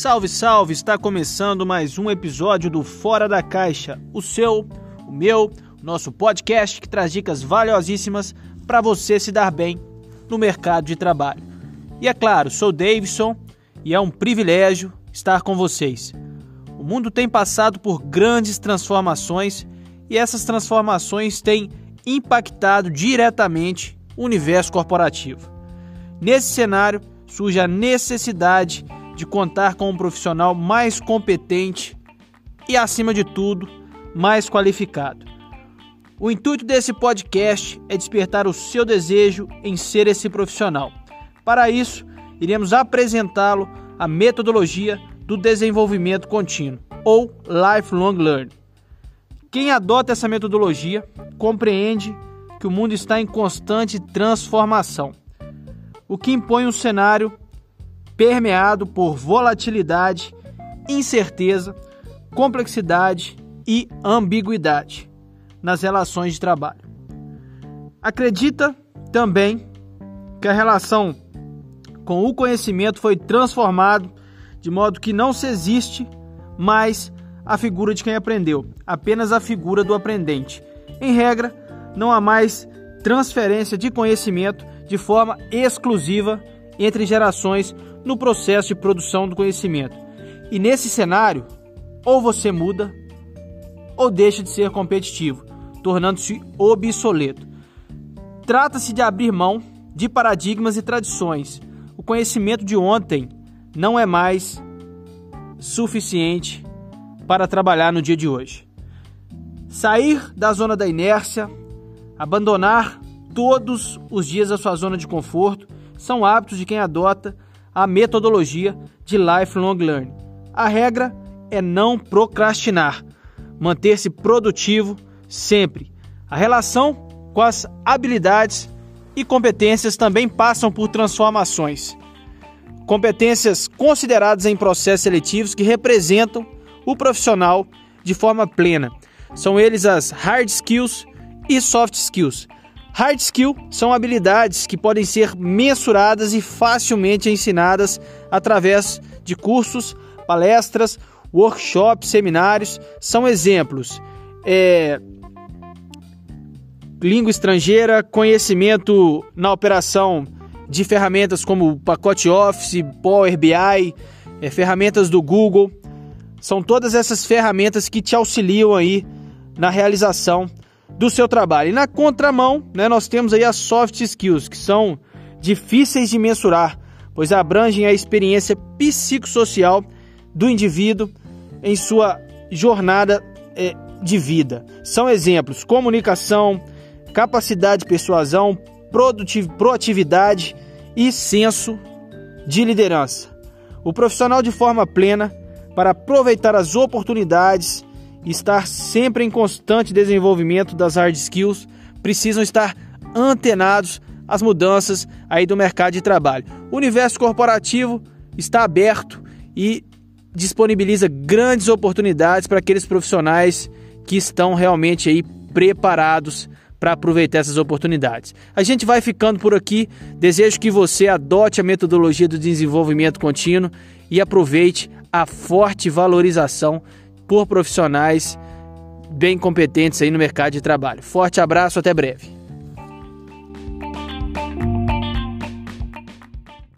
Salve, salve! Está começando mais um episódio do Fora da Caixa, o seu, o meu, nosso podcast que traz dicas valiosíssimas para você se dar bem no mercado de trabalho. E é claro, sou Davidson e é um privilégio estar com vocês. O mundo tem passado por grandes transformações e essas transformações têm impactado diretamente o universo corporativo. Nesse cenário, surge a necessidade de contar com um profissional mais competente e, acima de tudo, mais qualificado. O intuito desse podcast é despertar o seu desejo em ser esse profissional. Para isso, iremos apresentá-lo a metodologia do desenvolvimento contínuo, ou Lifelong Learning. Quem adota essa metodologia compreende que o mundo está em constante transformação, o que impõe um cenário permeado por volatilidade, incerteza, complexidade e ambiguidade nas relações de trabalho. Acredita também que a relação com o conhecimento foi transformado de modo que não se existe mais a figura de quem aprendeu, apenas a figura do aprendente. Em regra, não há mais transferência de conhecimento de forma exclusiva entre gerações no processo de produção do conhecimento. E nesse cenário, ou você muda ou deixa de ser competitivo, tornando-se obsoleto. Trata-se de abrir mão de paradigmas e tradições. O conhecimento de ontem não é mais suficiente para trabalhar no dia de hoje. Sair da zona da inércia, abandonar todos os dias da sua zona de conforto são hábitos de quem adota a metodologia de lifelong learning. A regra é não procrastinar, manter-se produtivo sempre. A relação com as habilidades e competências também passam por transformações. Competências consideradas em processos seletivos que representam o profissional de forma plena. São eles as hard skills e soft skills. Hard skill são habilidades que podem ser mensuradas e facilmente ensinadas através de cursos, palestras, workshops, seminários. São exemplos. É, língua estrangeira, conhecimento na operação de ferramentas como pacote Office, Power BI, é, ferramentas do Google. São todas essas ferramentas que te auxiliam aí na realização do seu trabalho. E na contramão, né, nós temos aí as soft skills, que são difíceis de mensurar, pois abrangem a experiência psicossocial do indivíduo em sua jornada é, de vida. São exemplos: comunicação, capacidade de persuasão, proatividade e senso de liderança. O profissional de forma plena para aproveitar as oportunidades estar sempre em constante desenvolvimento das hard skills, precisam estar antenados às mudanças aí do mercado de trabalho. O universo corporativo está aberto e disponibiliza grandes oportunidades para aqueles profissionais que estão realmente aí preparados para aproveitar essas oportunidades. A gente vai ficando por aqui. Desejo que você adote a metodologia do desenvolvimento contínuo e aproveite a forte valorização por profissionais bem competentes aí no mercado de trabalho. Forte abraço, até breve.